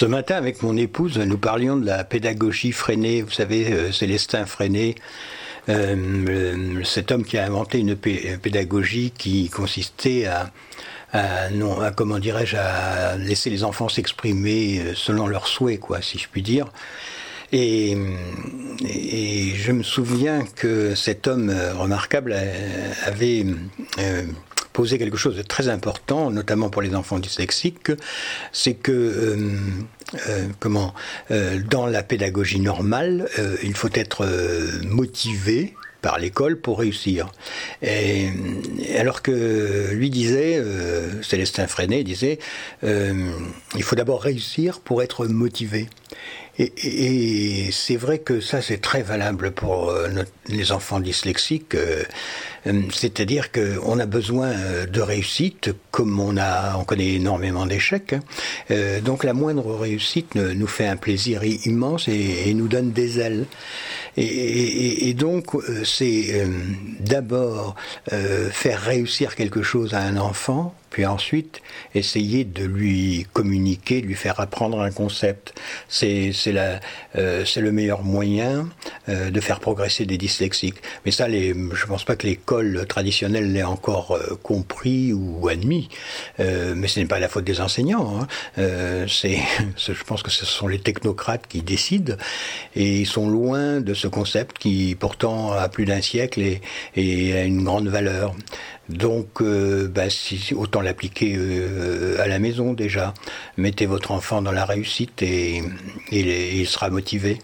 Ce matin, avec mon épouse, nous parlions de la pédagogie freinée. Vous savez, euh, Célestin Freinet, euh, cet homme qui a inventé une pédagogie qui consistait à, comment dirais-je, à laisser les enfants s'exprimer euh, selon leurs souhaits, quoi, si je puis dire. Et, je me souviens que cet homme remarquable avait poser quelque chose de très important, notamment pour les enfants dyslexiques, c'est que euh, euh, comment euh, dans la pédagogie normale, il faut être motivé par l'école pour réussir. Et, alors que lui disait, Célestin Freinet disait, il faut d'abord réussir pour être motivé. Et, c'est vrai que ça, c'est très valable pour euh, les enfants dyslexiques. Euh, euh, c'est-à-dire qu'on a besoin de réussite, comme on a, on connaît énormément d'échecs. Hein. donc la moindre réussite nous fait un plaisir immense et, nous donne des ailes. Et, donc c'est d'abord faire réussir quelque chose à un enfant puis ensuite essayer de lui communiquer, lui faire apprendre un concept. C'est euh, le meilleur moyen euh, de faire progresser des dyslexiques. Mais ça, les, je pense pas que l'école traditionnelle l'ait encore euh, compris ou admis. Euh, mais ce n'est pas la faute des enseignants. Hein. c'est, je pense que ce sont les technocrates qui décident et ils sont loin de ce concept qui pourtant a plus d'un siècle et, et a une grande valeur. Donc, euh, bah, si, autant l'appliquer euh, à la maison déjà. Mettez votre enfant dans la réussite et, et il sera motivé.